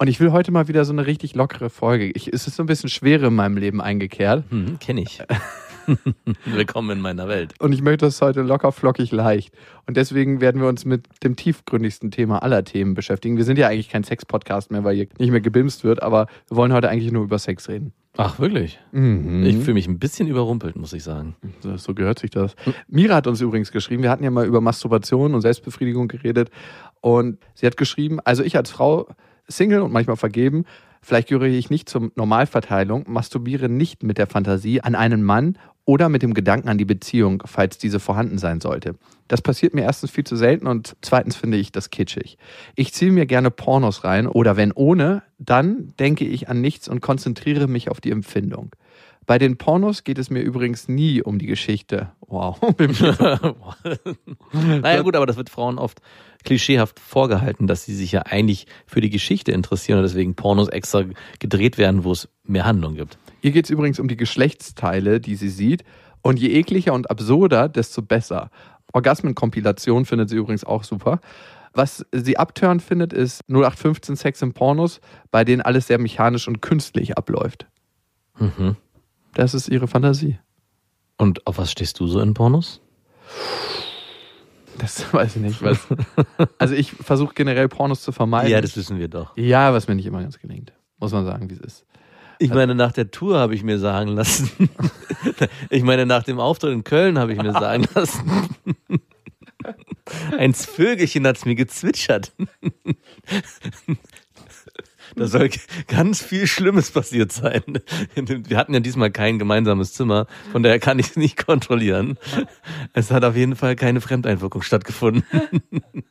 Und ich will heute mal wieder so eine richtig lockere Folge. Ich, es ist so ein bisschen Schwere in meinem Leben eingekehrt. Hm, Kenne ich. Willkommen in meiner Welt. Und ich möchte das heute locker, flockig, leicht. Und deswegen werden wir uns mit dem tiefgründigsten Thema aller Themen beschäftigen. Wir sind ja eigentlich kein Sex-Podcast mehr, weil hier nicht mehr gebimst wird, aber wir wollen heute eigentlich nur über Sex reden. Ach, wirklich? Mhm. Ich fühle mich ein bisschen überrumpelt, muss ich sagen. So, so gehört sich das. Mira hat uns übrigens geschrieben, wir hatten ja mal über Masturbation und Selbstbefriedigung geredet. Und sie hat geschrieben, also ich als Frau Single und manchmal vergeben, vielleicht gehöre ich nicht zur Normalverteilung, masturbiere nicht mit der Fantasie an einen Mann oder mit dem Gedanken an die Beziehung, falls diese vorhanden sein sollte. Das passiert mir erstens viel zu selten und zweitens finde ich das kitschig. Ich ziehe mir gerne Pornos rein oder wenn ohne, dann denke ich an nichts und konzentriere mich auf die Empfindung. Bei den Pornos geht es mir übrigens nie um die Geschichte. Wow. naja, gut, aber das wird Frauen oft klischeehaft vorgehalten, dass sie sich ja eigentlich für die Geschichte interessieren und deswegen Pornos extra gedreht werden, wo es mehr Handlung gibt. Ihr geht es übrigens um die Geschlechtsteile, die sie sieht. Und je ekliger und absurder, desto besser. Orgasmenkompilation findet sie übrigens auch super. Was sie abtörend findet, ist 0815 Sex im Pornos, bei denen alles sehr mechanisch und künstlich abläuft. Mhm. Das ist ihre Fantasie. Und auf was stehst du so in Pornos? Das weiß ich nicht. Was. Also ich versuche generell Pornos zu vermeiden. Ja, das wissen wir doch. ja, was mir nicht immer ganz gelingt. Muss man sagen, wie es ist. Ich meine, nach der Tour habe ich mir sagen lassen. ich meine, nach dem Auftritt in Köln habe ich mir sagen lassen. Ein Vögelchen hat es mir gezwitschert. Da soll ganz viel Schlimmes passiert sein. Wir hatten ja diesmal kein gemeinsames Zimmer, von daher kann ich es nicht kontrollieren. Es hat auf jeden Fall keine Fremdeinwirkung stattgefunden.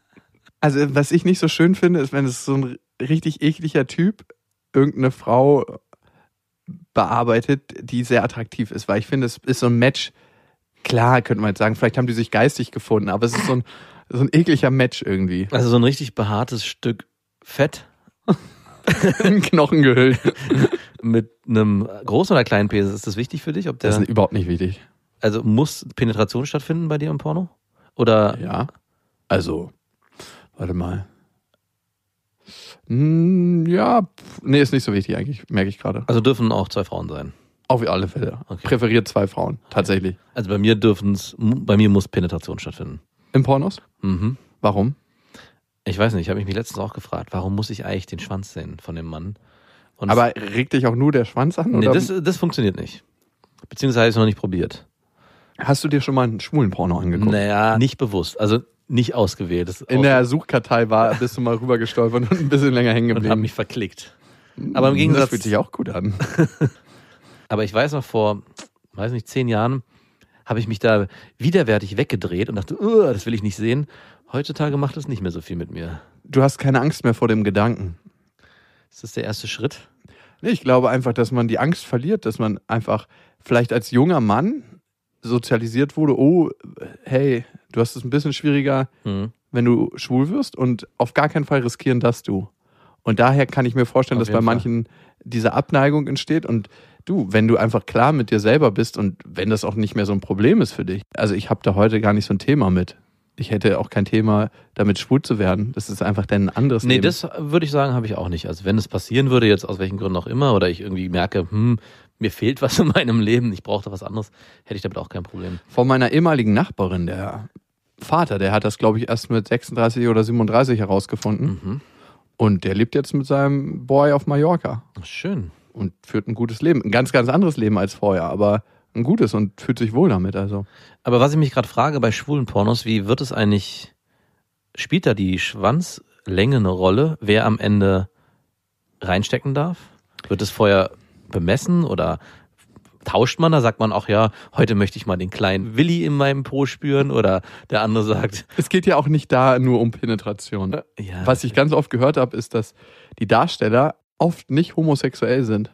Also was ich nicht so schön finde, ist, wenn es so ein richtig ekliger Typ irgendeine Frau bearbeitet, die sehr attraktiv ist, weil ich finde, es ist so ein Match. Klar, könnte man jetzt sagen, vielleicht haben die sich geistig gefunden, aber es ist so ein, so ein ekliger Match irgendwie. Also so ein richtig behaartes Stück Fett In Knochen gehüllt. mit einem großen oder kleinen Penis. Ist das wichtig für dich? Ob der, Das ist überhaupt nicht wichtig. also muss Penetration stattfinden bei dir im Porno? Oder Ja. Also, warte mal. Hm, ja, pf, nee, ist nicht so wichtig eigentlich, merke ich gerade. also dürfen auch zwei Frauen sein? Auf alle Fälle. Okay. Präferiert zwei Frauen, tatsächlich. Also bei mir dürfen es, bei mir muss Penetration stattfinden. Im Pornos? Mhm. Warum? Ich weiß nicht, ich habe mich letztens auch gefragt, warum muss ich eigentlich den Schwanz sehen von dem Mann? Und Aber regt dich auch nur der Schwanz an? nee, oder? das, das funktioniert nicht. Beziehungsweise habe ich es noch nicht probiert. Hast du dir schon mal einen schwulen Porno angeguckt? Naja, nicht bewusst, also nicht ausgewählt. Das In der Suchkartei war, bist du mal rüber gestolpert und ein bisschen länger hängen und habe geblieben. mich verklickt. Aber im Das Gegensatz, fühlt sich auch gut an. aber ich weiß noch vor, weiß nicht, zehn Jahren habe ich mich da widerwärtig weggedreht und dachte, "Uah, das will ich nicht sehen. Heutzutage macht das nicht mehr so viel mit mir. Du hast keine Angst mehr vor dem Gedanken. Ist das der erste Schritt? Nee, ich glaube einfach, dass man die Angst verliert, dass man einfach vielleicht als junger Mann sozialisiert wurde, oh, hey, du hast es ein bisschen schwieriger, Mhm. wenn du schwul wirst und auf gar keinen Fall riskieren das du. Und daher kann ich mir vorstellen, Auf dass bei Fall. manchen diese Abneigung entsteht und du, wenn du einfach klar mit dir selber bist und wenn das auch nicht mehr so ein Problem ist für dich. Also ich habe da heute gar nicht so ein Thema mit. Ich hätte auch kein Thema damit schwul zu werden. Das ist einfach dann ein anderes Nee, Leben. das würde ich sagen, habe ich auch nicht. Also wenn es passieren würde, jetzt aus welchen Gründen auch immer, oder ich irgendwie merke, hm, mir fehlt was in meinem Leben, ich brauche da was anderes, hätte ich damit auch kein Problem. Von meiner ehemaligen Nachbarin, der Vater, der hat das, glaube ich, erst mit 36 oder 37 herausgefunden. Mhm. Und der lebt jetzt mit seinem Boy auf Mallorca Schön. Und führt ein gutes Leben. Ein ganz, ganz anderes Leben als vorher, aber ein gutes und fühlt sich wohl damit. Also Aber was ich mich gerade frage bei schwulen Pornos, wie wird es eigentlich, spielt da die Schwanzlänge eine Rolle, wer am Ende reinstecken darf? Wird es vorher bemessen oder tauscht man, da sagt man auch, ja, heute möchte ich mal den kleinen Willi in meinem Po spüren oder der andere sagt, Es geht ja auch nicht da nur um Penetration. ja, Was ich ganz oft gehört habe, ist, dass die Darsteller oft nicht homosexuell sind.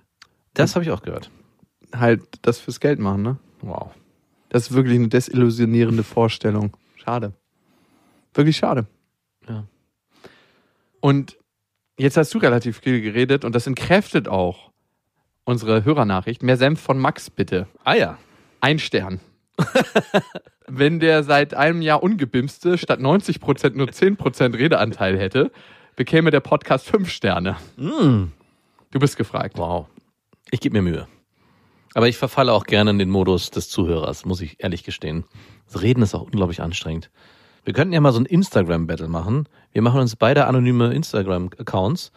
das habe ich auch gehört. Halt das fürs Geld machen, ne? Wow. Das ist wirklich eine desillusionierende Vorstellung. Schade. Wirklich schade. Ja. Und jetzt hast du relativ viel geredet und das entkräftet auch unsere Hörernachricht. Mehr Senf von Max, bitte. Ah ja. Ein Stern. Wenn der seit einem Jahr ungebimste statt 90% nur 10% Redeanteil hätte, bekäme der Podcast fünf Sterne. Mm. Du bist gefragt. Wow. Ich gebe mir Mühe. Aber ich verfalle auch gerne in den Modus des Zuhörers, muss ich ehrlich gestehen. Das Reden ist auch unglaublich anstrengend. Wir könnten ja mal so ein Instagram-Battle machen. Wir machen uns beide anonyme Instagram-Accounts,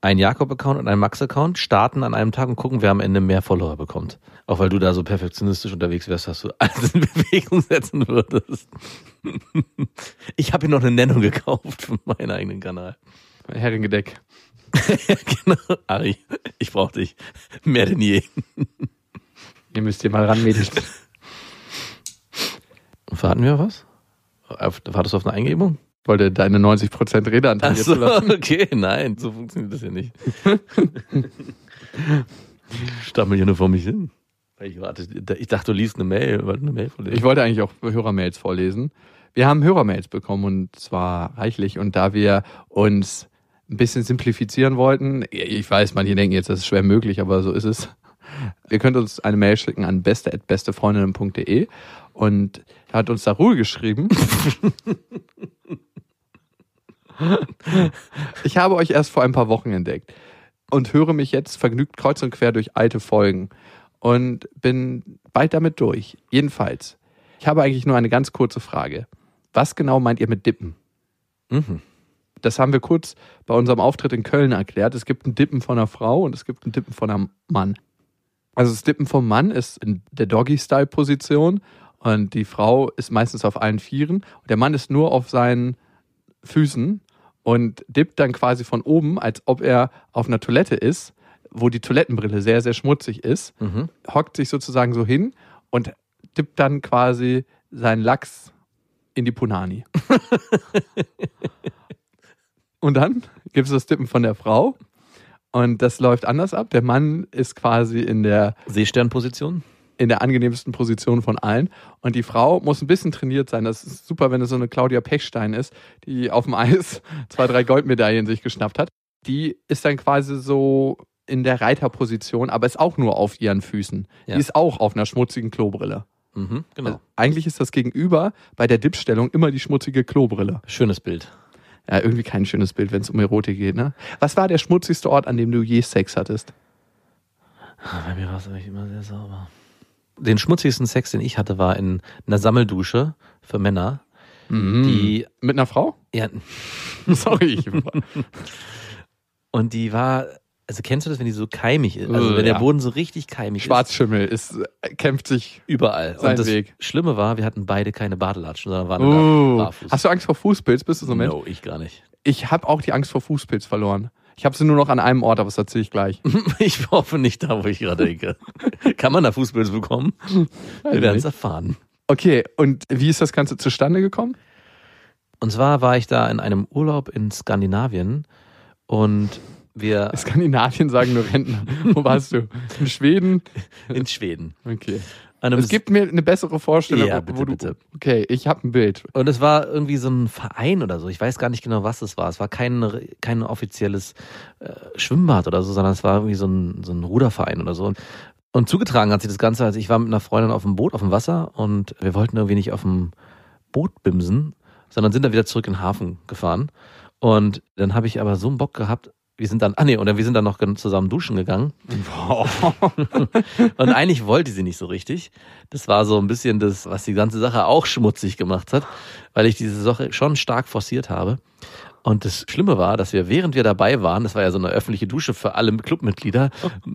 ein Jakob-Account und ein Max-Account, starten an einem Tag und gucken, wer am Ende mehr Follower bekommt. Auch weil du da so perfektionistisch unterwegs wärst, dass du alles in Bewegung setzen würdest. Ich habe hier noch eine Nennung gekauft für meinen eigenen Kanal. Heringedeck. genau. Ari, ich brauche dich. Mehr denn je. Ihr müsst hier mal ran, Mädels. Warten wir auf was? Wartest du auf eine Eingebung? Ich wollte deine 90% Redeanteil jetzt Achso, lassen. okay, nein, so funktioniert das ja nicht. Stammel hier nur vor mich hin. Ich, warte, ich dachte, du liest eine Mail, weil eine Mail vorlesen. Ich wollte eigentlich auch Hörermails vorlesen. Wir haben Hörermails bekommen und zwar reichlich. Und da wir uns ein bisschen simplifizieren wollten, ich weiß, manche denken jetzt, das ist schwer möglich, aber so ist es. Ihr könnt uns eine Mail schicken an beste.bestefreundinnen.de und er hat uns da Ruhe geschrieben. ich habe euch erst vor ein paar Wochen entdeckt und höre mich jetzt vergnügt kreuz und quer durch alte Folgen und bin bald damit durch. Jedenfalls, ich habe eigentlich nur eine ganz kurze Frage. Was genau meint ihr mit Dippen? Mhm. Das haben wir kurz bei unserem Auftritt in Köln erklärt. Es gibt ein Dippen von einer Frau und es gibt ein Dippen von einem Mann. Also das Dippen vom Mann ist in der Doggy-Style-Position und die Frau ist meistens auf allen Vieren. Und der Mann ist nur auf seinen Füßen und dippt dann quasi von oben, als ob er auf einer Toilette ist, wo die Toilettenbrille sehr, sehr schmutzig ist, Mhm. hockt sich sozusagen so hin und dippt dann quasi seinen Lachs in die Punani. und dann gibt es das Dippen von der Frau und das läuft anders ab. Der Mann ist quasi in der, Seesternposition? in der angenehmsten Position von allen und die Frau muss ein bisschen trainiert sein. Das ist super, wenn es so eine Claudia Pechstein ist, die auf dem Eis zwei, drei Goldmedaillen sich geschnappt hat. Die ist dann quasi so in der Reiterposition, aber ist auch nur auf ihren Füßen. Ja. Die ist auch auf einer schmutzigen Klobrille. Mhm, genau. Also eigentlich ist das Gegenüber bei der Dipstellung immer die schmutzige Klobrille. Schönes Bild. Ja, irgendwie kein schönes Bild, wenn es um Erotik geht, ne? Was war der schmutzigste Ort, an dem du je Sex hattest? Bei mir war es eigentlich immer sehr sauber. Den schmutzigsten Sex, den ich hatte, war in einer Sammeldusche für Männer, die, Mit einer Frau? ja, Sorry. Ich und die war, also kennst du das, wenn die so keimig ist? Also wenn Ja. der Boden so richtig keimig ist. Schwarzschimmel ist, äh, kämpft sich. Überall. Sein und das Weg. Schlimme war, wir hatten beide keine Badelatschen, sondern waren Uh, barfuß. hast du Angst vor Fußpilz? Bist du so ein Mensch? no, ich gar nicht. Ich habe auch die Angst vor Fußpilz verloren. Ich habe sie nur noch an einem Ort, aber das erzähle ich gleich. Ich hoffe nicht da, wo ich gerade denke. Kann man da Fußpilz bekommen? Wir werden es erfahren. Okay, und wie ist das Ganze zustande gekommen? Und zwar war ich da in einem Urlaub in Skandinavien und wir Skandinavien sagen nur Rentner. Wo warst du? In Schweden? in Schweden. Okay. Es gibt mir eine bessere Vorstellung, Ja, bitte, wo du. bitte. Okay, ich habe ein Bild. Und es war irgendwie so ein Verein oder so. Ich weiß gar nicht genau, was es war. Es war kein, kein offizielles äh, Schwimmbad oder so, sondern es war irgendwie so ein, so ein Ruderverein oder so. Und zugetragen hat sich das Ganze, als ich war mit einer Freundin auf dem Boot, auf dem Wasser und wir wollten irgendwie nicht auf dem Boot bimsen, sondern sind dann wieder zurück in den Hafen gefahren. Und dann habe ich aber so einen Bock gehabt, wir sind dann, ah nee, und wir sind dann noch zusammen duschen gegangen. Und eigentlich wollte sie nicht so richtig. Das war so ein bisschen das, was die ganze Sache auch schmutzig gemacht hat, weil ich diese Sache schon stark forciert habe. Und das Schlimme war, dass wir, während wir dabei waren, das war ja so eine öffentliche Dusche für alle Clubmitglieder,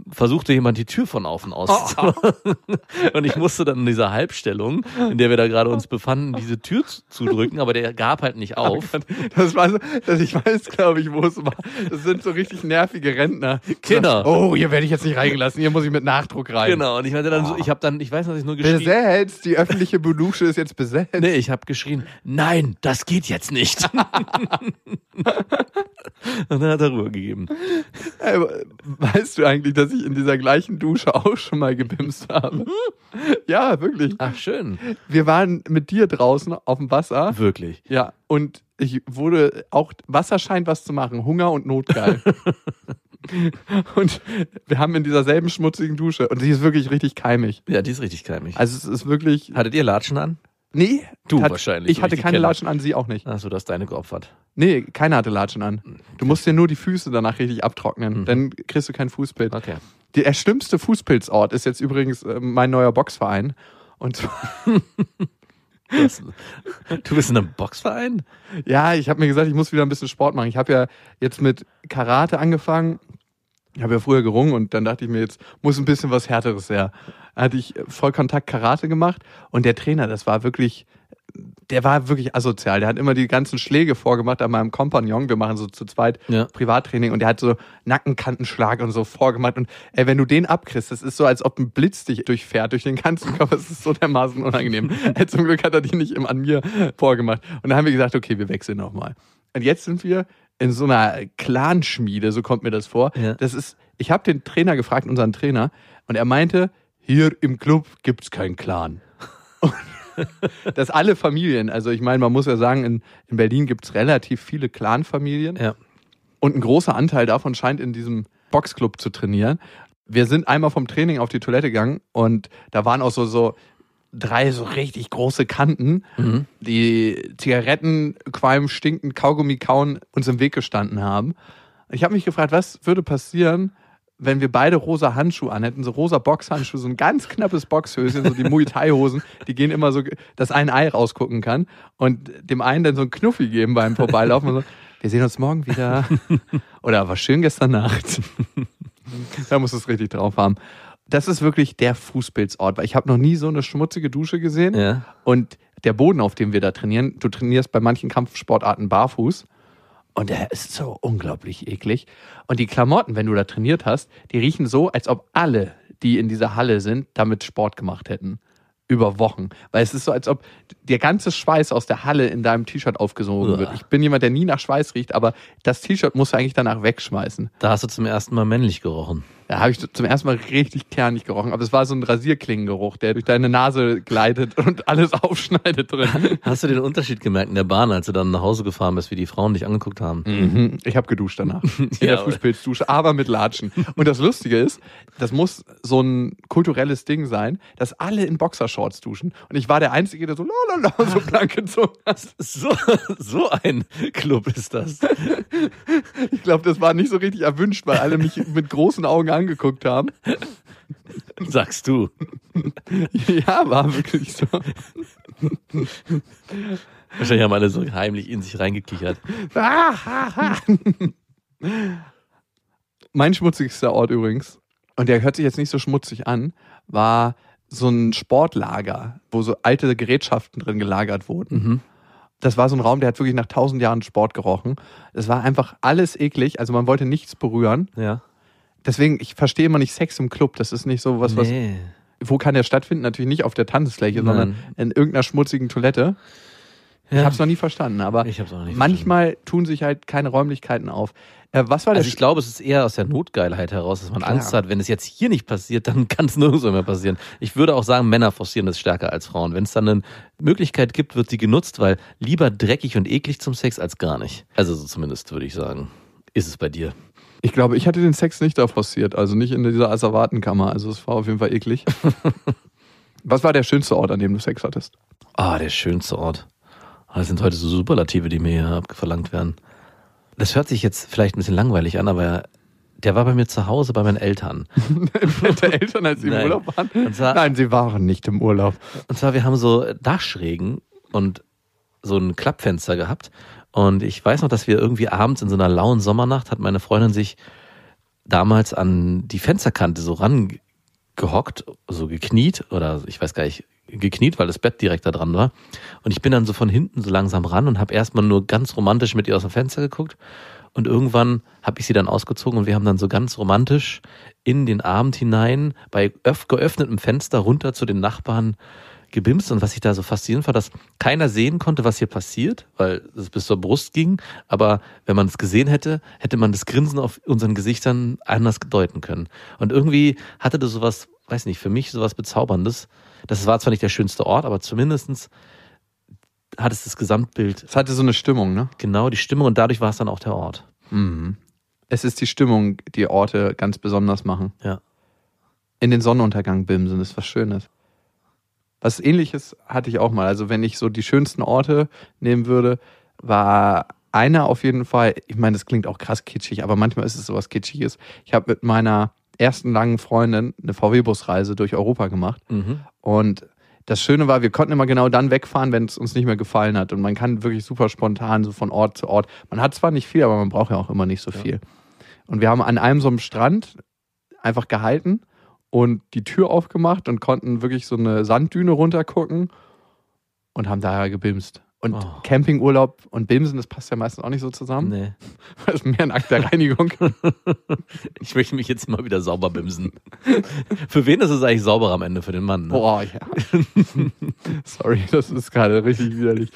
versuchte jemand die Tür von auf und aus zu machen. Und ich musste dann in dieser Halbstellung, in der wir da gerade uns befanden, diese Tür zu- zudrücken, aber der gab halt nicht auf. Das war so, dass ich weiß, glaube ich, wo es war. Das sind so richtig nervige Rentner. Genau. Oh, hier werde ich jetzt nicht reingelassen. Hier muss ich mit Nachdruck rein. Genau, und ich meinte dann so, ich habe dann, ich weiß noch, ich nur geschrien Besetzt. Die öffentliche Dusche ist jetzt besetzt. Nee, ich habe geschrien, nein, das geht jetzt nicht. und dann hat er Ruhe gegeben. Ey, weißt du eigentlich, dass ich in dieser gleichen Dusche auch schon mal gebimst habe? ja, wirklich. Ach, schön. Wir waren mit dir draußen auf dem Wasser. Wirklich. Ja, und ich wurde auch, Wasser scheint was zu machen, Hunger und Notgeil. und wir haben in dieser selben schmutzigen Dusche, und die ist wirklich richtig keimig. Ja, die ist richtig keimig. Also es ist wirklich, Hattet ihr Latschen an? Nee. Du hat, wahrscheinlich, Ich hatte ich keine. Latschen an, sie auch nicht. Achso, du hast deine geopfert. Nee, keiner hatte Latschen an. Du musst dir nur die Füße danach richtig abtrocknen, dann kriegst du kein Fußpilz. Okay. Der schlimmste Fußpilzort ist jetzt übrigens äh, mein neuer Boxverein. Und du bist in einem Boxverein? Ja, ich habe mir gesagt, ich muss wieder ein bisschen Sport machen. Ich habe ja jetzt mit Karate angefangen. Ich habe ja früher gerungen und dann dachte ich mir, jetzt muss ein bisschen was Härteres her. Hatte ich Vollkontakt Karate gemacht und der Trainer, das war wirklich, der war wirklich asozial. Der hat immer die ganzen Schläge vorgemacht an meinem Kompagnon. Wir machen so zu zweit Ja. Privattraining und der hat so Nackenkantenschlag und so vorgemacht. Und ey, wenn du den abkriegst, das ist so, als ob ein Blitz dich durchfährt durch den ganzen Körper. Das ist so dermaßen unangenehm. Ey, Zum Glück hat er die nicht an mir vorgemacht. Und dann haben wir gesagt, okay, wir wechseln nochmal. Und jetzt sind wir in so einer Clanschmiede, so kommt mir das vor. Ja. Das ist, ich habe den Trainer gefragt, unseren Trainer, und er meinte, hier im Club gibt's keinen Clan. dass alle Familien, also ich meine, man muss ja sagen, in, in Berlin gibt's relativ viele Clan-Familien Ja. und ein großer Anteil davon scheint in diesem Boxclub zu trainieren. Wir sind einmal vom Training auf die Toilette gegangen und da waren auch so, so drei so richtig große Kanten, die Zigaretten, Qualm, stinkend, Kaugummi kauen uns im Weg gestanden haben. Ich habe mich gefragt, was würde passieren, wenn wir beide rosa Handschuhe anhätten, so rosa Boxhandschuhe, so ein ganz knappes Boxhöschen, so die Muay Thai Hosen, die gehen immer so, dass ein Ei rausgucken kann und dem einen dann so ein Knuffi geben beim Vorbeilaufen und so, wir sehen uns morgen wieder. Oder war schön gestern Nacht. da muss es richtig drauf haben. Das ist wirklich der Fußpilzort, weil ich habe noch nie so eine schmutzige Dusche gesehen. Ja. Und der Boden, auf dem wir da trainieren, du trainierst bei manchen Kampfsportarten barfuß. Und der ist so unglaublich eklig. Und die Klamotten, wenn du da trainiert hast, die riechen so, als ob alle, die in dieser Halle sind, damit Sport gemacht hätten. Über Wochen. Weil es ist so, als ob der ganze Schweiß aus der Halle in deinem T-Shirt aufgesogen Uah. wird. Ich bin jemand, der nie nach Schweiß riecht, aber das T-Shirt musst du eigentlich danach wegschmeißen. Da hast du zum ersten Mal männlich gerochen. Da habe ich zum ersten Mal richtig kernig gerochen. Aber es war so ein Rasierklingengeruch, der durch deine Nase gleitet und alles aufschneidet drin. Hast du den Unterschied gemerkt in der Bahn, als du dann nach Hause gefahren bist, wie die Frauen dich angeguckt haben? Mhm. Ich habe geduscht danach. In Ja, der Fußpilzdusche, aber mit Latschen. Und das Lustige ist, das muss so ein kulturelles Ding sein, dass alle in Boxershorts duschen. Und ich war der Einzige, der so lalala, so blank gezogen hat. So, so ein Club ist das. Ich glaube, das war nicht so richtig erwünscht, weil alle mich mit großen Augen angeguckt haben. Sagst du. Ja, war wirklich so. Wahrscheinlich haben alle so heimlich in sich reingekichert. mein schmutzigster Ort übrigens, und der hört sich jetzt nicht so schmutzig an, war so ein Sportlager, wo so alte Gerätschaften drin gelagert wurden. Das war so ein Raum, der hat wirklich nach tausend Jahren Sport gerochen. Es war einfach alles eklig, also man wollte nichts berühren. Ja. Deswegen, ich verstehe immer nicht Sex im Club. Das ist nicht so was, was. Nee. Wo kann der stattfinden? Natürlich nicht auf der Tanzfläche, sondern in irgendeiner schmutzigen Toilette. Ich Ja. habe es noch nie verstanden, aber Ich noch nicht manchmal tun sich halt keine Räumlichkeiten auf. Äh, was war Also der ich glaube, es ist eher aus der Notgeilheit heraus, dass man Klar. Angst hat, wenn es jetzt hier nicht passiert, dann kann es nirgendwo mehr passieren. Ich würde auch sagen, Männer forcieren das stärker als Frauen. Wenn es dann eine Möglichkeit gibt, wird sie genutzt, weil lieber dreckig und eklig zum Sex als gar nicht. Also so zumindest würde ich sagen. Ist es bei dir? Ich glaube, ich hatte den Sex nicht da forciert, also nicht in dieser Asservatenkammer. Also es war auf jeden Fall eklig. Was war der schönste Ort, an dem du Sex hattest? Ah, der schönste Ort. Ah, Das sind heute so Superlative, die mir hier abverlangt werden. Das hört sich jetzt vielleicht ein bisschen langweilig an, aber der war bei mir zu Hause bei meinen Eltern. Deine Eltern, als sie im Nein. Urlaub waren? Zwar- Nein, sie waren nicht im Urlaub. Und zwar, wir haben so Dachschrägen und so ein Klappfenster gehabt. Und ich weiß noch, dass wir irgendwie abends in so einer lauen Sommernacht hat meine Freundin sich damals an die Fensterkante so rangehockt, so gekniet oder ich weiß gar nicht, gekniet, weil das Bett direkt da dran war. Und ich bin dann so von hinten so langsam ran und habe erstmal nur ganz romantisch mit ihr aus dem Fenster geguckt. Und irgendwann habe ich sie dann ausgezogen und wir haben dann so ganz romantisch in den Abend hinein bei öff geöffnetem Fenster runter zu den Nachbarn gebimst. Und was ich da so faszinierend war, dass keiner sehen konnte, was hier passiert, weil es bis zur Brust ging. Aber wenn man es gesehen hätte, hätte man das Grinsen auf unseren Gesichtern anders deuten können. Und irgendwie hatte das sowas, weiß nicht, für mich sowas Bezauberndes. Das war zwar nicht der schönste Ort, aber zumindestens hat es das Gesamtbild, Es hatte so eine Stimmung, ne? genau die Stimmung und dadurch war es dann auch der Ort. Mhm. Es ist die Stimmung, die Orte ganz besonders machen. Ja. In den Sonnenuntergang bimsen ist was Schönes. Was ähnliches hatte ich auch mal. Also wenn ich so die schönsten Orte nehmen würde, war einer auf jeden Fall, ich meine, das klingt auch krass kitschig, aber manchmal ist es sowas Kitschiges. Ich habe mit meiner ersten langen Freundin eine VW-Busreise durch Europa gemacht. Mhm. Und das Schöne war, wir konnten immer genau dann wegfahren, wenn es uns nicht mehr gefallen hat. Und man kann wirklich super spontan so von Ort zu Ort. Man hat zwar nicht viel, aber man braucht ja auch immer nicht so viel. Und wir haben an einem so einem Strand einfach gehalten und die Tür aufgemacht und konnten wirklich so eine Sanddüne runtergucken und haben da gebimst. Und Oh. Campingurlaub und Bimsen, das passt ja meistens auch nicht so zusammen. Nee. Das ist mehr ein Akt der Reinigung. Ich möchte mich jetzt mal wieder sauber bimsen. Für wen ist es eigentlich sauber am Ende? Für den Mann. Ne? Boah, ja. Sorry, das ist gerade richtig widerlich.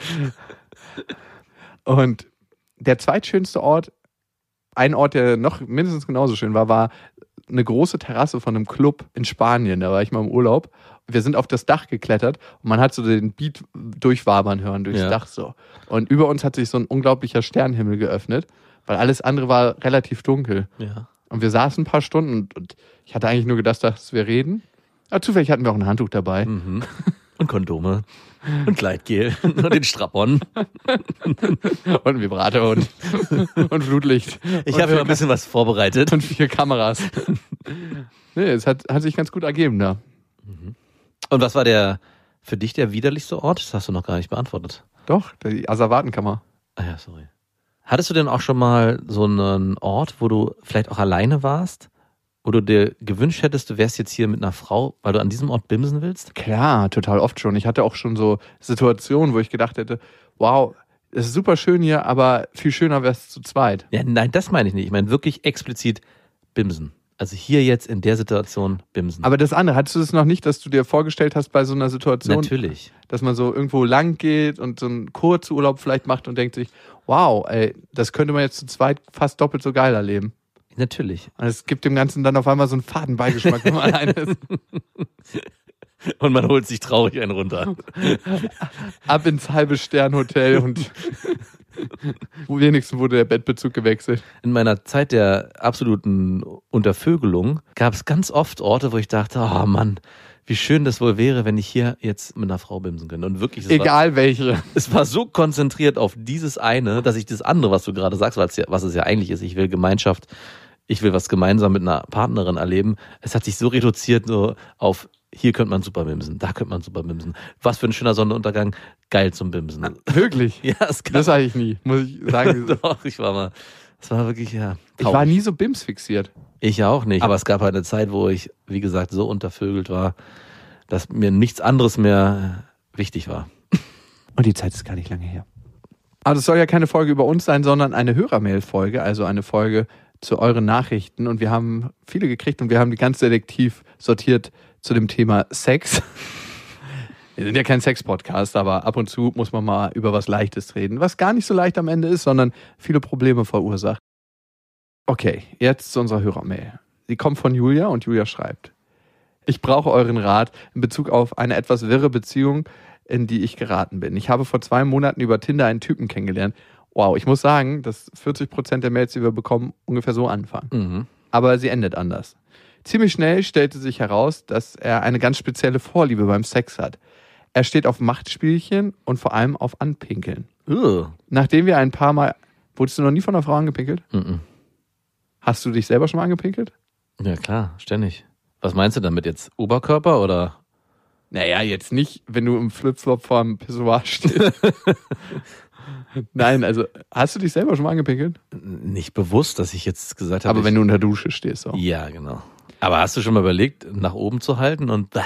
Und der zweitschönste Ort, ein Ort, der noch mindestens genauso schön war, war eine große Terrasse von einem Club in Spanien. Da war ich mal im Urlaub. Wir sind auf das Dach geklettert und man hat so den Beat durchwabern hören durchs Ja. Dach so. Und über uns hat sich so ein unglaublicher Sternenhimmel geöffnet, weil alles andere war relativ dunkel. Ja. Und wir saßen ein paar Stunden und, und ich hatte eigentlich nur gedacht, dass wir reden. Aber zufällig hatten wir auch ein Handtuch dabei. Mhm. Und Kondome. Und Gleitgel. Und den Strapon. Und Vibrator und, und Flutlicht. Ich habe mal ein bisschen was vorbereitet. und vier Kameras. nee, es hat, hat sich ganz gut ergeben da. Und was war der für dich der widerlichste Ort? Das hast du noch gar nicht beantwortet. Doch, die Asservatenkammer. Ah ja, sorry. Hattest du denn auch schon mal so einen Ort, wo du vielleicht auch alleine warst? Wo du dir gewünscht hättest, du wärst jetzt hier mit einer Frau, weil du an diesem Ort bimsen willst? Klar, total oft schon. Ich hatte auch schon so Situationen, wo ich gedacht hätte, wow, es ist super schön hier, aber viel schöner wäre es zu zweit. Ja, nein, das meine ich nicht. Ich meine wirklich explizit bimsen. Also hier jetzt in der Situation bimsen. Aber das andere, hattest du das noch nicht, dass du dir vorgestellt hast bei so einer Situation, Natürlich. dass man so irgendwo lang geht und so einen Kurzurlaub vielleicht macht und denkt sich, wow, ey, das könnte man jetzt zu zweit fast doppelt so geil erleben. Natürlich. Und es gibt dem Ganzen dann auf einmal so einen Fadenbeigeschmack, wenn man alleine ist. Und man holt sich traurig einen runter. Ab ins halbe Sternhotel und wenigstens wurde der Bettbezug gewechselt. In meiner Zeit der absoluten Untervögelung gab es ganz oft Orte, wo ich dachte, oh Mann, wie schön das wohl wäre, wenn ich hier jetzt mit einer Frau bimsen könnte. Und wirklich, es, War, Egal welche. es war so konzentriert auf dieses eine, dass ich das andere, was du gerade sagst, was, ja, was es ja eigentlich ist, ich will Gemeinschaft, ich will was gemeinsam mit einer Partnerin erleben. Es hat sich so reduziert nur auf, hier könnte man super bimsen, da könnte man super bimsen. Was für ein schöner Sonnenuntergang, geil zum Bimsen. Wirklich. Ja, es Das gab, sage ich nie, muss ich sagen. doch, ich war mal, es war wirklich, ja, Ich war nie so Bims fixiert. Ich auch nicht. Aber es gab halt eine Zeit, wo ich, wie gesagt, so untervögelt war, dass mir nichts anderes mehr wichtig war. Und die Zeit ist gar nicht lange her. Aber das soll ja keine Folge über uns sein, sondern eine Hörermail-Folge, also eine Folge zu euren Nachrichten. Und wir haben viele gekriegt und wir haben die ganz selektiv sortiert zu dem Thema Sex. Wir sind ja kein Sex-Podcast, aber ab und zu muss man mal über was Leichtes reden, was gar nicht so leicht am Ende ist, sondern viele Probleme verursacht. Okay, jetzt zu unserer Hörermail. Sie kommt von Julia und Julia schreibt. Ich brauche euren Rat in Bezug auf eine etwas wirre Beziehung, in die ich geraten bin. Ich habe vor zwei Monaten über Tinder einen Typen kennengelernt. Wow, ich muss sagen, dass 40 Prozent der Mails, die wir bekommen, ungefähr so anfangen. Mhm. Aber sie endet anders. Ziemlich schnell stellte sich heraus, dass er eine ganz spezielle Vorliebe beim Sex hat. Er steht auf Machtspielchen und vor allem auf Anpinkeln. Ugh. Nachdem wir ein paar Mal. Wurdest du noch nie von einer Frau angepinkelt? Mhm. Hast du dich selber schon mal angepinkelt? Ja, klar, ständig. Was meinst du damit jetzt? Oberkörper oder? Naja, jetzt nicht, wenn du im Flipflop vorm Pissoir stehst. Nein, also hast du dich selber schon mal angepinkelt? Nicht bewusst, dass ich jetzt gesagt habe. Aber wenn du in der Dusche stehst, so. Ja, genau. Aber hast du schon mal überlegt, nach oben zu halten und.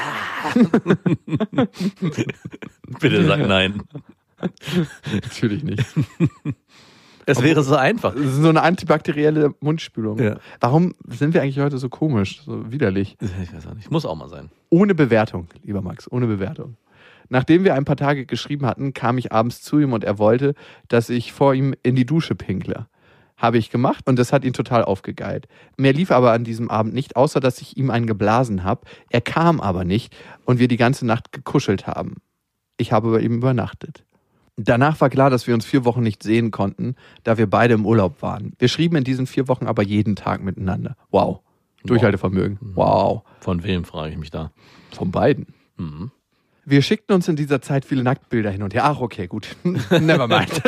Bitte sag nein. Natürlich nicht. Es wäre so einfach. Das ist so eine antibakterielle Mundspülung. Ja. Warum sind wir eigentlich heute so komisch, so widerlich? Ich weiß auch nicht. Muss auch mal sein. Ohne Bewertung, lieber Max, ohne Bewertung. Nachdem wir ein paar Tage geschrieben hatten, kam ich abends zu ihm und er wollte, dass ich vor ihm in die Dusche pinkle. Habe ich gemacht und das hat ihn total aufgegeilt. Mehr lief aber an diesem Abend nicht, außer dass ich ihm einen geblasen habe. Er kam aber nicht und wir die ganze Nacht gekuschelt haben. Ich habe bei ihm übernachtet. Danach war klar, dass wir uns vier Wochen nicht sehen konnten, da wir beide im Urlaub waren. Wir schrieben in diesen vier Wochen aber jeden Tag miteinander. Wow. Durchhaltevermögen. Wow. Von wem frage ich mich da? Von beiden. Mhm. Wir schickten uns in dieser Zeit viele Nacktbilder hin und her. Ach, okay, gut. Never mind.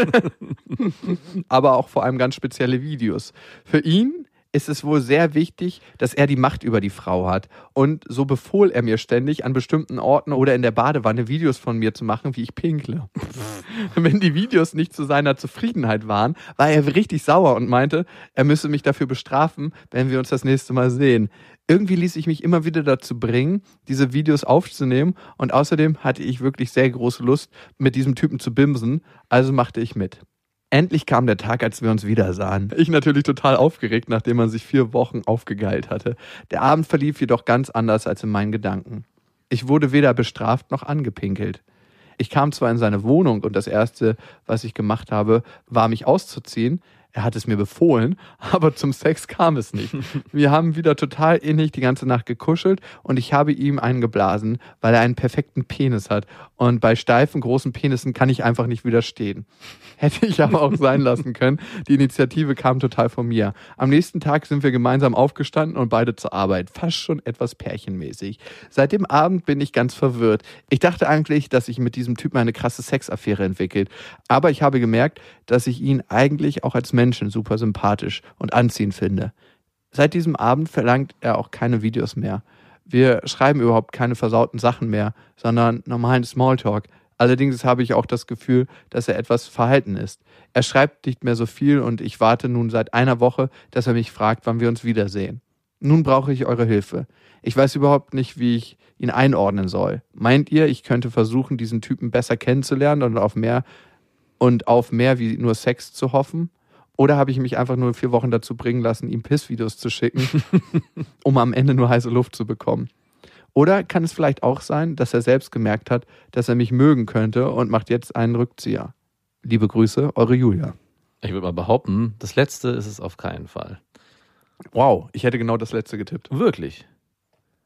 Aber auch vor allem ganz spezielle Videos. Für ihn ist es wohl sehr wichtig, dass er die Macht über die Frau hat. Und so befohl er mir ständig, an bestimmten Orten oder in der Badewanne Videos von mir zu machen, wie ich pinkle. Wenn die Videos nicht zu seiner Zufriedenheit waren, war er richtig sauer und meinte, er müsse mich dafür bestrafen, wenn wir uns das nächste Mal sehen. Irgendwie ließ ich mich immer wieder dazu bringen, diese Videos aufzunehmen und außerdem hatte ich wirklich sehr große Lust, mit diesem Typen zu bimsen, also machte ich mit. Endlich kam der Tag, als wir uns wieder sahen. Ich natürlich total aufgeregt, nachdem man sich vier Wochen aufgegeilt hatte. Der Abend verlief jedoch ganz anders als in meinen Gedanken. Ich wurde weder bestraft noch angepinkelt. Ich kam zwar in seine Wohnung und das Erste, was ich gemacht habe, war mich auszuziehen. Er hat es mir befohlen, aber zum Sex kam es nicht. Wir haben wieder total innig die ganze Nacht gekuschelt und ich habe ihm einen geblasen, weil er einen perfekten Penis hat. Und bei steifen, großen Penissen kann ich einfach nicht widerstehen. Hätte ich aber auch sein lassen können. Die Initiative kam total von mir. Am nächsten Tag sind wir gemeinsam aufgestanden und beide zur Arbeit. Fast schon etwas pärchenmäßig. Seit dem Abend bin ich ganz verwirrt. Ich dachte eigentlich, dass sich mit diesem Typen eine krasse Sexaffäre entwickelt. Aber ich habe gemerkt, dass ich ihn eigentlich auch als Menschen super sympathisch und anziehend finde. Seit diesem Abend verlangt er auch keine Videos mehr. Wir schreiben überhaupt keine versauten Sachen mehr, sondern normalen Smalltalk. Allerdings habe ich auch das Gefühl, dass er etwas verhalten ist. Er schreibt nicht mehr so viel und ich warte nun seit einer Woche, dass er mich fragt, wann wir uns wiedersehen. Nun brauche ich eure Hilfe. Ich weiß überhaupt nicht, wie ich ihn einordnen soll. Meint ihr, ich könnte versuchen, diesen Typen besser kennenzulernen und auf mehr und auf mehr wie nur Sex zu hoffen? Oder habe ich mich einfach nur vier Wochen dazu bringen lassen, ihm Pissvideos zu schicken, um am Ende nur heiße Luft zu bekommen? Oder kann es vielleicht auch sein, dass er selbst gemerkt hat, dass er mich mögen könnte und macht jetzt einen Rückzieher? Liebe Grüße, eure Julia. Ich würde mal behaupten, das letzte ist es auf keinen Fall. Wow, ich hätte genau das letzte getippt. Wirklich.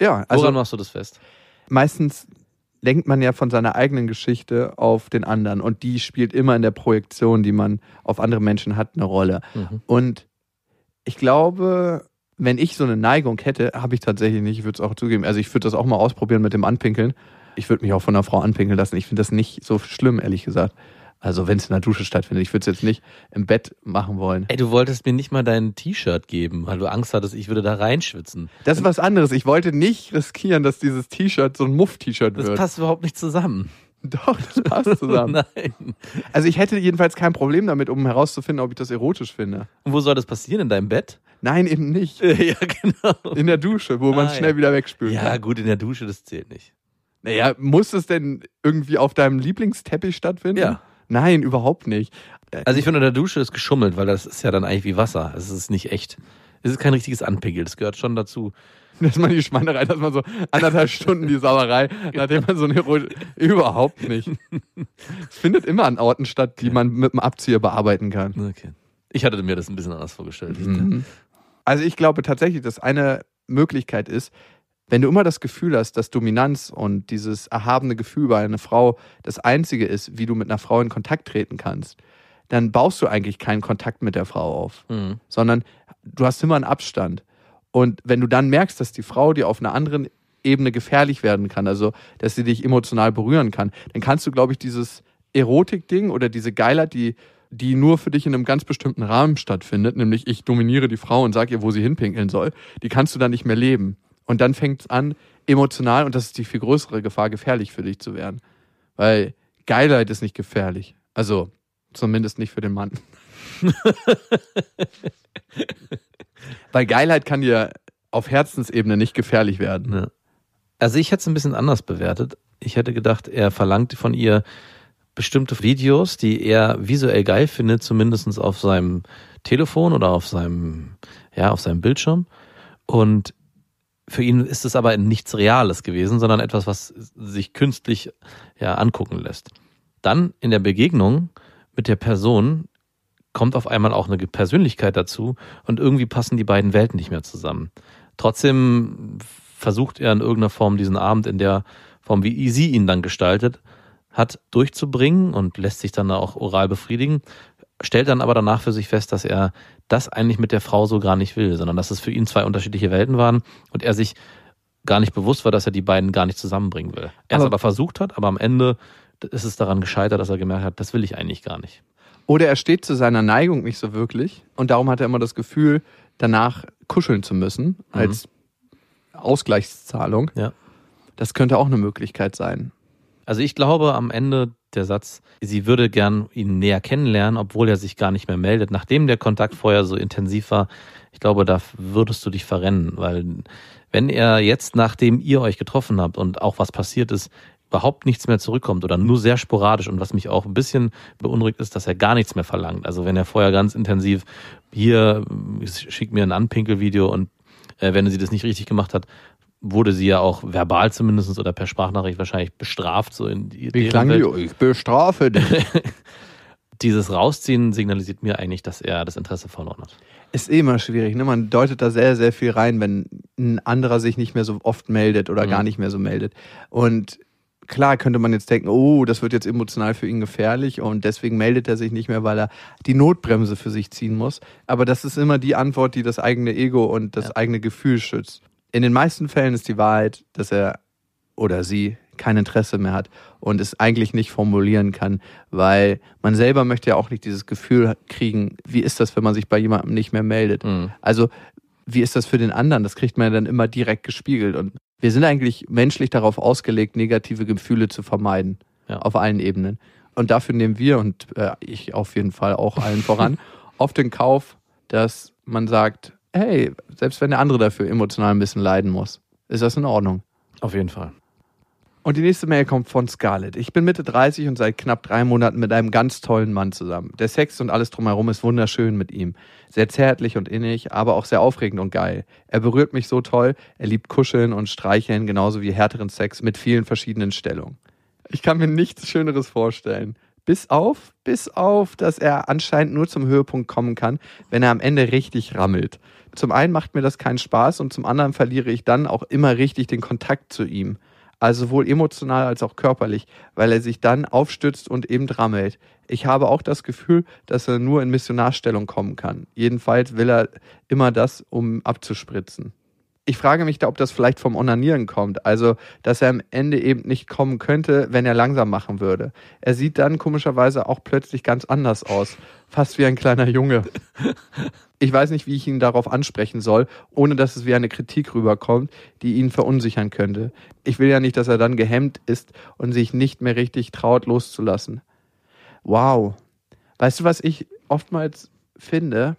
Ja, also Woran machst du das fest? meistens lenkt man ja von seiner eigenen Geschichte auf den anderen und die spielt immer in der Projektion, die man auf andere Menschen hat, eine Rolle. Mhm. Und ich glaube, wenn ich so eine Neigung hätte, habe ich tatsächlich nicht, ich würde es auch zugeben. Also ich würde das auch mal ausprobieren mit dem Anpinkeln. Ich würde mich auch von einer Frau anpinkeln lassen. Ich finde das nicht so schlimm, ehrlich gesagt. Also wenn es in der Dusche stattfindet. Ich würde es jetzt nicht im Bett machen wollen. Ey, du wolltest mir nicht mal dein T-Shirt geben, weil du Angst hattest, ich würde da reinschwitzen. Das ist was anderes. Ich wollte nicht riskieren, dass dieses T-Shirt so ein Muff-T-Shirt Das wird. passt überhaupt nicht zusammen. Doch, das passt zusammen. Nein. Also ich hätte jedenfalls kein Problem damit, um herauszufinden, ob ich das erotisch finde. Und wo soll das passieren? In deinem Bett? Nein, eben nicht. ja, genau. In der Dusche, wo man es schnell wieder wegspülen Ja, kann. gut, in der Dusche, das zählt nicht. Naja, muss es denn irgendwie auf deinem Lieblingsteppich stattfinden? Ja. Nein, überhaupt nicht. Also ich finde, in der Dusche ist geschummelt, weil das ist ja dann eigentlich wie Wasser. Es ist nicht echt. Es ist kein richtiges Anpickel, das gehört schon dazu. Dass man die Schweinerei, dass man so anderthalb Stunden die Sauerei, nachdem man so eine Erotik. Überhaupt nicht. Es findet immer an Orten statt, die man mit dem Abzieher bearbeiten kann. Okay. Ich hatte mir das ein bisschen anders vorgestellt. Mhm. Also ich glaube tatsächlich, dass eine Möglichkeit ist, wenn du immer das Gefühl hast, dass Dominanz und dieses erhabene Gefühl bei einer Frau das einzige ist, wie du mit einer Frau in Kontakt treten kannst, dann baust du eigentlich keinen Kontakt mit der Frau auf, Mhm. sondern du hast immer einen Abstand. Und wenn du dann merkst, dass die Frau dir auf einer anderen Ebene gefährlich werden kann, also dass sie dich emotional berühren kann, dann kannst du, glaube ich, dieses Erotik-Ding oder diese Geilheit, die, die nur für dich in einem ganz bestimmten Rahmen stattfindet, nämlich ich dominiere die Frau und sage ihr, wo sie hinpinkeln soll, die kannst du dann nicht mehr leben. Und dann fängt es an, emotional, und das ist die viel größere Gefahr, gefährlich für dich zu werden. Weil Geilheit ist nicht gefährlich. Also Zumindest nicht für den Mann. Weil Geilheit kann dir auf Herzensebene nicht gefährlich werden. Ja. Also ich hätte es ein bisschen anders bewertet. Ich hätte gedacht, er verlangt von ihr bestimmte Videos, die er visuell geil findet, zumindest auf seinem Telefon oder auf seinem, ja, auf seinem Bildschirm. Und für ihn ist es aber nichts Reales gewesen, sondern etwas, was sich künstlich ja, angucken lässt. Dann in der Begegnung mit der Person kommt auf einmal auch eine Persönlichkeit dazu und irgendwie passen die beiden Welten nicht mehr zusammen. Trotzdem versucht er in irgendeiner Form diesen Abend in der Form, wie sie ihn dann gestaltet, hat, durchzubringen und lässt sich dann auch oral befriedigen, stellt dann aber danach für sich fest, dass er das eigentlich mit der Frau so gar nicht will, sondern dass es für ihn zwei unterschiedliche Welten waren und er sich gar nicht bewusst war, dass er die beiden gar nicht zusammenbringen will. Er es aber versucht hat, aber am Ende ist es daran gescheitert, dass er gemerkt hat, das will ich eigentlich gar nicht. Oder er steht zu seiner Neigung nicht so wirklich und darum hat er immer das Gefühl, danach kuscheln zu müssen mhm. als mhm. Ausgleichszahlung. Ja. Das könnte auch eine Möglichkeit sein. Also ich glaube am Ende der Satz, sie würde gern ihn näher kennenlernen, obwohl er sich gar nicht mehr meldet, nachdem der Kontakt vorher so intensiv war. Ich glaube, da würdest du dich verrennen, weil wenn er jetzt, nachdem ihr euch getroffen habt und auch was passiert ist, überhaupt nichts mehr zurückkommt oder nur sehr sporadisch und was mich auch ein bisschen beunruhigt ist, dass er gar nichts mehr verlangt. Also wenn er vorher ganz intensiv hier schick mir ein Anpinkelvideo und äh, wenn sie das nicht richtig gemacht hat, wurde sie ja auch verbal zumindest oder per Sprachnachricht wahrscheinlich bestraft. So in die, Wie klang die? Ich bestrafe dich. Dieses Rausziehen signalisiert mir eigentlich, dass er das Interesse verloren hat. Ist eh immer schwierig, ne? Man deutet da sehr, sehr viel rein, wenn ein anderer sich nicht mehr so oft meldet oder mhm. gar nicht mehr so meldet. Und klar könnte man jetzt denken, oh, das wird jetzt emotional für ihn gefährlich und deswegen meldet er sich nicht mehr, weil er die Notbremse für sich ziehen muss. Aber das ist immer die Antwort, die das eigene Ego und das ja. eigene Gefühl schützt in den meisten Fällen ist die Wahrheit, dass er oder sie kein Interesse mehr hat und es eigentlich nicht formulieren kann, weil man selber möchte ja auch nicht dieses Gefühl kriegen, wie ist das, wenn man sich bei jemandem nicht mehr meldet. Mhm. Also wie ist das für den anderen? Das kriegt man ja dann immer direkt gespiegelt und wir sind eigentlich menschlich darauf ausgelegt, negative Gefühle zu vermeiden ja. auf allen Ebenen. Und dafür nehmen wir und äh, ich auf jeden Fall auch allen voran auf den Kauf, dass man sagt, hey, selbst wenn der andere dafür emotional ein bisschen leiden muss, ist das in Ordnung. Auf jeden Fall. Und die nächste Mail kommt von Scarlett. Ich bin Mitte 30 und seit knapp drei Monaten mit einem ganz tollen Mann zusammen. Der Sex und alles drumherum ist wunderschön mit ihm. Sehr zärtlich und innig, aber auch sehr aufregend und geil. Er berührt mich so toll, er liebt Kuscheln und Streicheln, genauso wie härteren Sex mit vielen verschiedenen Stellungen. Ich kann mir nichts Schöneres vorstellen. Bis auf, bis auf, dass er anscheinend nur zum Höhepunkt kommen kann, wenn er am Ende richtig rammelt. Zum einen macht mir das keinen Spaß und zum anderen verliere ich dann auch immer richtig den Kontakt zu ihm. Also sowohl emotional als auch körperlich, weil er sich dann aufstützt und eben rammelt. Ich habe auch das Gefühl, dass er nur in Missionarstellung kommen kann. Jedenfalls will er immer das, um abzuspritzen ich frage mich da, ob das vielleicht vom Onanieren kommt. Also, dass er am Ende eben nicht kommen könnte, wenn er langsam machen würde. Er sieht dann komischerweise auch plötzlich ganz anders aus. Fast wie ein kleiner Junge. Ich weiß nicht, wie ich ihn darauf ansprechen soll, ohne dass es wie eine Kritik rüberkommt, die ihn verunsichern könnte. Ich will ja nicht, dass er dann gehemmt ist und sich nicht mehr richtig traut, loszulassen. Wow. Weißt du, was ich oftmals finde?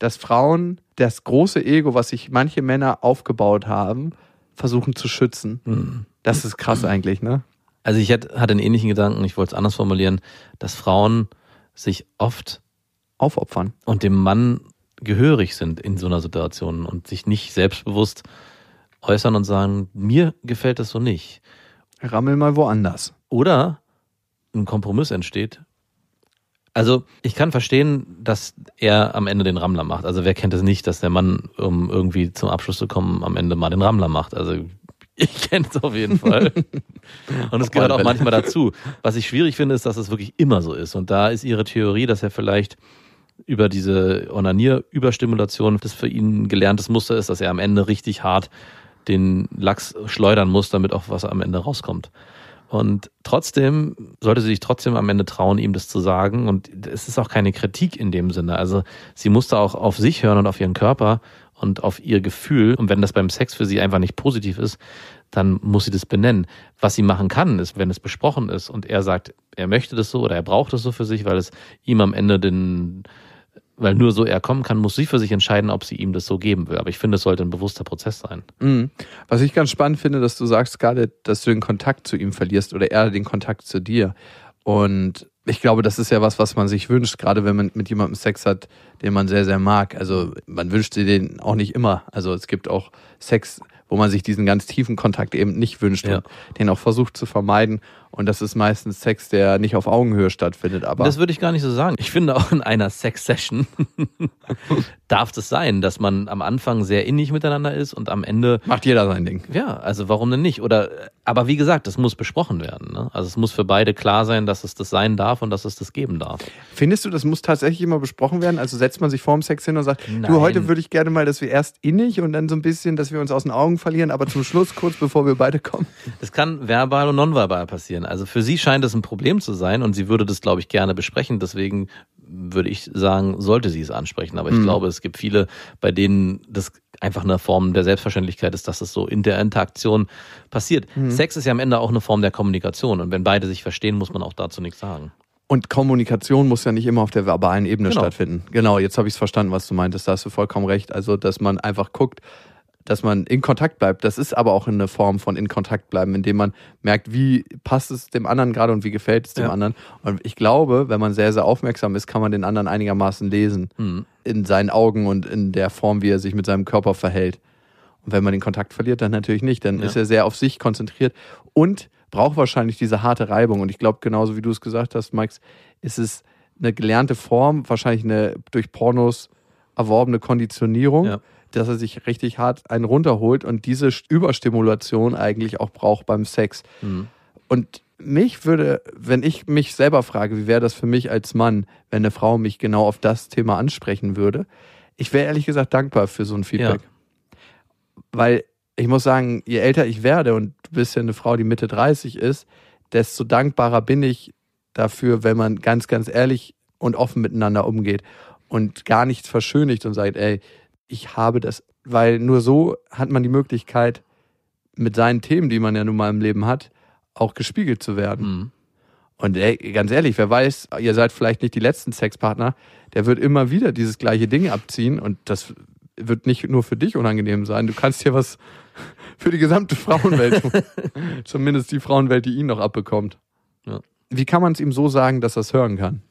Dass Frauen das große Ego, was sich manche Männer aufgebaut haben, versuchen zu schützen. Mhm. Das ist krass eigentlich, ne? Also ich hatte einen ähnlichen Gedanken, ich wollte es anders formulieren, dass Frauen sich oft aufopfern und dem Mann gehörig sind in so einer Situation und sich nicht selbstbewusst äußern und sagen, mir gefällt das so nicht. Rammel mal woanders. Oder ein Kompromiss entsteht, also ich kann verstehen, dass er am Ende den Rammler macht. Also wer kennt es nicht, dass der Mann, um irgendwie zum Abschluss zu kommen, am Ende mal den Rammler macht. Also ich kenne es auf jeden Fall. Und es gehört auch manchmal dazu. Was ich schwierig finde, ist, dass es wirklich immer so ist. Und da ist ihre Theorie, dass er vielleicht über diese Onanier-Überstimulation das für ihn gelerntes Muster ist, dass er am Ende richtig hart den Lachs schleudern muss, damit auch was am Ende rauskommt. Und trotzdem sollte sie sich trotzdem am Ende trauen, ihm das zu sagen. Und es ist auch keine Kritik in dem Sinne. Also sie musste auch auf sich hören und auf ihren Körper und auf ihr Gefühl. Und wenn das beim Sex für sie einfach nicht positiv ist, dann muss sie das benennen. Was sie machen kann, ist, wenn es besprochen ist und er sagt, er möchte das so oder er braucht es so für sich, weil es ihm am Ende den, weil nur so er kommen kann, muss sie für sich entscheiden, ob sie ihm das so geben will. Aber ich finde, es sollte ein bewusster Prozess sein. Mhm. Was ich ganz spannend finde, dass du sagst, Scarlett, dass du den Kontakt zu ihm verlierst oder er den Kontakt zu dir. Und ich glaube, das ist ja was, was man sich wünscht, gerade wenn man mit jemandem Sex hat, den man sehr, sehr mag. Also man wünscht sich den auch nicht immer. Also es gibt auch Sex, wo man sich diesen ganz tiefen Kontakt eben nicht wünscht Ja. und den auch versucht zu vermeiden. Und das ist meistens Sex, der nicht auf Augenhöhe stattfindet. Aber Das würde ich gar nicht so sagen. Ich finde auch in einer Sex-Session darf es sein, dass man am Anfang sehr innig miteinander ist und am Ende macht jeder sein Ding. Ja, also warum denn nicht? Oder aber wie gesagt, das muss besprochen werden. Ne? Also es muss für beide klar sein, dass es das sein darf und dass es das geben darf. Findest du, das muss tatsächlich immer besprochen werden? Also setzt man sich vorm Sex hin und sagt, Nein. du, heute würde ich gerne mal, dass wir erst innig und dann so ein bisschen, dass wir uns aus den Augen verlieren, aber zum Schluss, kurz bevor wir beide kommen. Das kann verbal und nonverbal passieren. Also für sie scheint es ein Problem zu sein und sie würde das, glaube ich, gerne besprechen. Deswegen würde ich sagen, sollte sie es ansprechen. Aber ich Mhm. glaube, es gibt viele, bei denen das einfach eine Form der Selbstverständlichkeit ist, dass es so in der Interaktion passiert. Mhm. Sex ist ja am Ende auch eine Form der Kommunikation und wenn beide sich verstehen, muss man auch dazu nichts sagen. Und Kommunikation muss ja nicht immer auf der verbalen Ebene Genau. stattfinden. Genau, jetzt habe ich es verstanden, was du meintest. Da hast du vollkommen recht. Also, dass man einfach guckt, dass man in Kontakt bleibt. Das ist aber auch eine Form von in Kontakt bleiben, indem man merkt, wie passt es dem anderen gerade und wie gefällt es dem Ja. anderen. Und ich glaube, wenn man sehr, sehr aufmerksam ist, kann man den anderen einigermaßen lesen. Mhm. In seinen Augen und in der Form, wie er sich mit seinem Körper verhält. Und wenn man den Kontakt verliert, dann natürlich nicht. Dann Ja. ist er sehr auf sich konzentriert und braucht wahrscheinlich diese harte Reibung. Und ich glaube, genauso wie du es gesagt hast, Max, ist es eine gelernte Form, wahrscheinlich eine durch Pornos erworbene Konditionierung, Ja. Dass er sich richtig hart einen runterholt und diese Überstimulation eigentlich auch braucht beim Sex. Mhm. Und mich würde, wenn ich mich selber frage, wie wäre das für mich als Mann, wenn eine Frau mich genau auf das Thema ansprechen würde, ich wäre ehrlich gesagt dankbar für so ein Feedback. Weil ich muss sagen, je älter ich werde und du bist ja eine Frau, die Mitte 30 ist, desto dankbarer bin ich dafür, wenn man ganz, ganz ehrlich und offen miteinander umgeht und gar nichts verschönigt und sagt, ey, ich habe das, weil nur so hat man die Möglichkeit, mit seinen Themen, die man ja nun mal im Leben hat, auch gespiegelt zu werden. Mhm. Und ey, ganz ehrlich, wer weiß, ihr seid vielleicht nicht die letzten Sexpartner, der wird immer wieder dieses gleiche Ding abziehen und das wird nicht nur für dich unangenehm sein. Du kannst hier was für die gesamte Frauenwelt tun. Zumindest die Frauenwelt, die ihn noch abbekommt. Ja. Wie kann man es ihm so sagen, dass er es hören kann?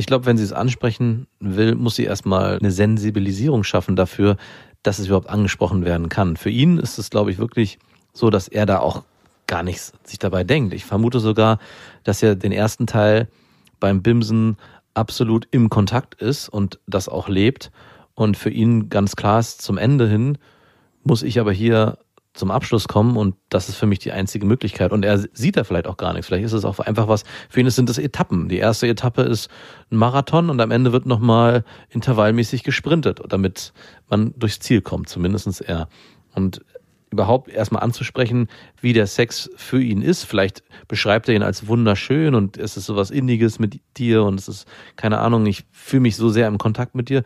Ich glaube, wenn sie es ansprechen will, muss sie erstmal eine Sensibilisierung schaffen dafür, dass es überhaupt angesprochen werden kann. Für ihn ist es, glaube ich, wirklich so, dass er da auch gar nichts sich dabei denkt. Ich vermute sogar, dass er den ersten Teil beim Bimsen absolut im Kontakt ist und das auch lebt. Und für ihn ganz klar ist, zum Ende hin muss ich aber hier zum Abschluss kommen und das ist für mich die einzige Möglichkeit. Und er sieht da vielleicht auch gar nichts. Vielleicht ist es auch einfach was, für ihn sind das Etappen. Die erste Etappe ist ein Marathon und am Ende wird nochmal intervallmäßig gesprintet, damit man durchs Ziel kommt, zumindestens er. Und überhaupt erstmal anzusprechen, wie der Sex für ihn ist. Vielleicht beschreibt er ihn als wunderschön und es ist sowas Inniges mit dir und es ist, keine Ahnung, ich fühle mich so sehr im Kontakt mit dir.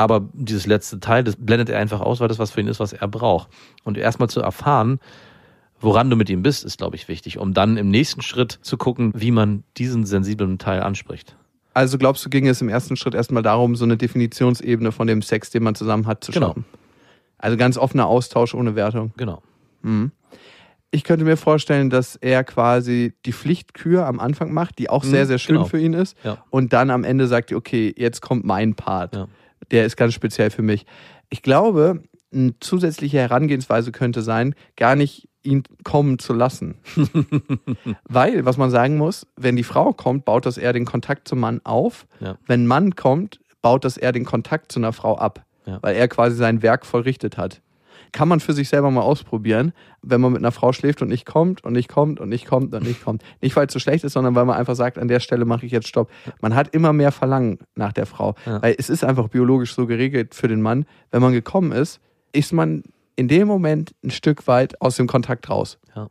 Aber dieses letzte Teil, das blendet er einfach aus, weil das was für ihn ist, was er braucht. Und erstmal zu erfahren, woran du mit ihm bist, ist, glaube ich, wichtig, um dann im nächsten Schritt zu gucken, wie man diesen sensiblen Teil anspricht. Also glaubst du, ging es im ersten Schritt erstmal darum, so eine Definitionsebene von dem Sex, den man zusammen hat, zu Genau. schaffen? Also ganz offener Austausch ohne Wertung. Genau. Mhm. Ich könnte mir vorstellen, dass er quasi die Pflichtkür am Anfang macht, die auch Mhm, sehr, sehr schön genau. für ihn ist. Ja. Und dann am Ende sagt, okay, jetzt kommt mein Part. Ja. Der ist ganz speziell für mich. Ich glaube, eine zusätzliche Herangehensweise könnte sein, gar nicht ihn kommen zu lassen. Weil, was man sagen muss, wenn die Frau kommt, baut das eher den Kontakt zum Mann auf. Ja. Wenn ein Mann kommt, baut das eher den Kontakt zu einer Frau ab. Ja. Weil er quasi sein Werk vollrichtet hat. Kann man für sich selber mal ausprobieren, wenn man mit einer Frau schläft und nicht kommt und nicht kommt und nicht kommt und nicht kommt. Nicht, weil es so schlecht ist, sondern weil man einfach sagt, an der Stelle mache ich jetzt Stopp. Man hat immer mehr Verlangen nach der Frau. Ja. Weil es ist einfach biologisch so geregelt für den Mann. Wenn man gekommen ist, ist man in dem Moment ein Stück weit aus dem Kontakt raus. Ja.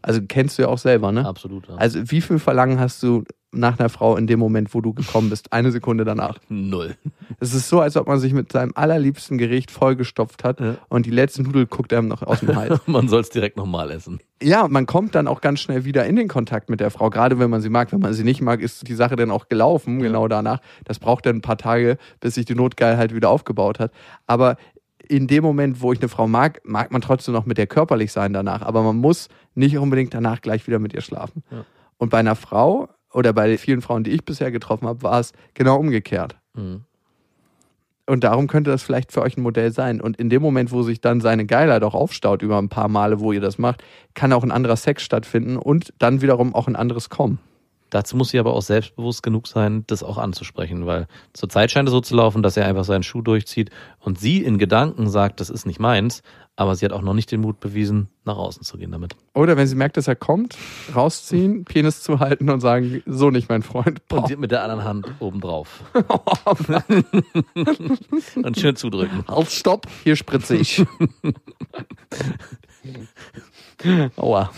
Also kennst du ja auch selber, ne? Absolut. Ja. Also wie viel Verlangen hast du nach einer Frau in dem Moment, wo du gekommen bist? Eine Sekunde danach. Null. Es ist so, als ob man sich mit seinem allerliebsten Gericht vollgestopft hat Ja. und die letzte Nudel guckt einem noch aus dem Hals. Man soll es direkt nochmal essen. ja, man kommt dann auch ganz schnell wieder in den Kontakt mit der Frau, gerade wenn man sie mag. Wenn man sie nicht mag, ist die Sache dann auch gelaufen, genau danach. Das braucht dann ein paar Tage, bis sich die Notgeilheit wieder aufgebaut hat. Aber in dem Moment, wo ich eine Frau mag, mag man trotzdem noch mit der körperlich sein danach. Aber man muss nicht unbedingt danach gleich wieder mit ihr schlafen. Ja. Und bei einer Frau oder bei vielen Frauen, die ich bisher getroffen habe, war es genau umgekehrt. Mhm. Und darum könnte das vielleicht für euch ein Modell sein. Und in dem Moment, wo sich dann seine Geilheit auch aufstaut über ein paar Male, wo ihr das macht, kann auch ein anderer Sex stattfinden und dann wiederum auch ein anderes kommen. Dazu muss sie aber auch selbstbewusst genug sein, das auch anzusprechen, weil zurzeit scheint es so zu laufen, dass er einfach seinen Schuh durchzieht und sie in Gedanken sagt, das ist nicht meins, aber sie hat auch noch nicht den Mut bewiesen, nach außen zu gehen damit. Oder wenn sie merkt, dass er kommt, rausziehen, Penis zu halten und sagen, so nicht mein Freund. Und Boah. sie mit der anderen Hand obendrauf. und schön zudrücken. Halt, stopp, hier spritze ich. Aua.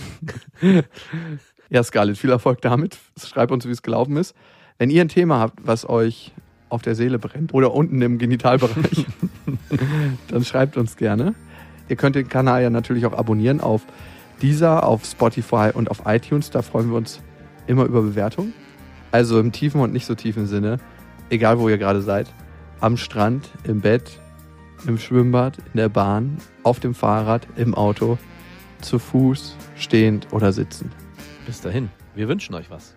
Ja, Scarlett, viel Erfolg damit. Schreibt uns, wie es gelaufen ist. Wenn ihr ein Thema habt, was euch auf der Seele brennt oder unten im Genitalbereich, dann schreibt uns gerne. Ihr könnt den Kanal ja natürlich auch abonnieren auf dieser, auf Spotify und auf iTunes. Da freuen wir uns immer über Bewertungen. Also im tiefen und nicht so tiefen Sinne, egal wo ihr gerade seid, am Strand, im Bett, im Schwimmbad, in der Bahn, auf dem Fahrrad, im Auto, zu Fuß, stehend oder sitzend. Bis dahin, wir wünschen euch was.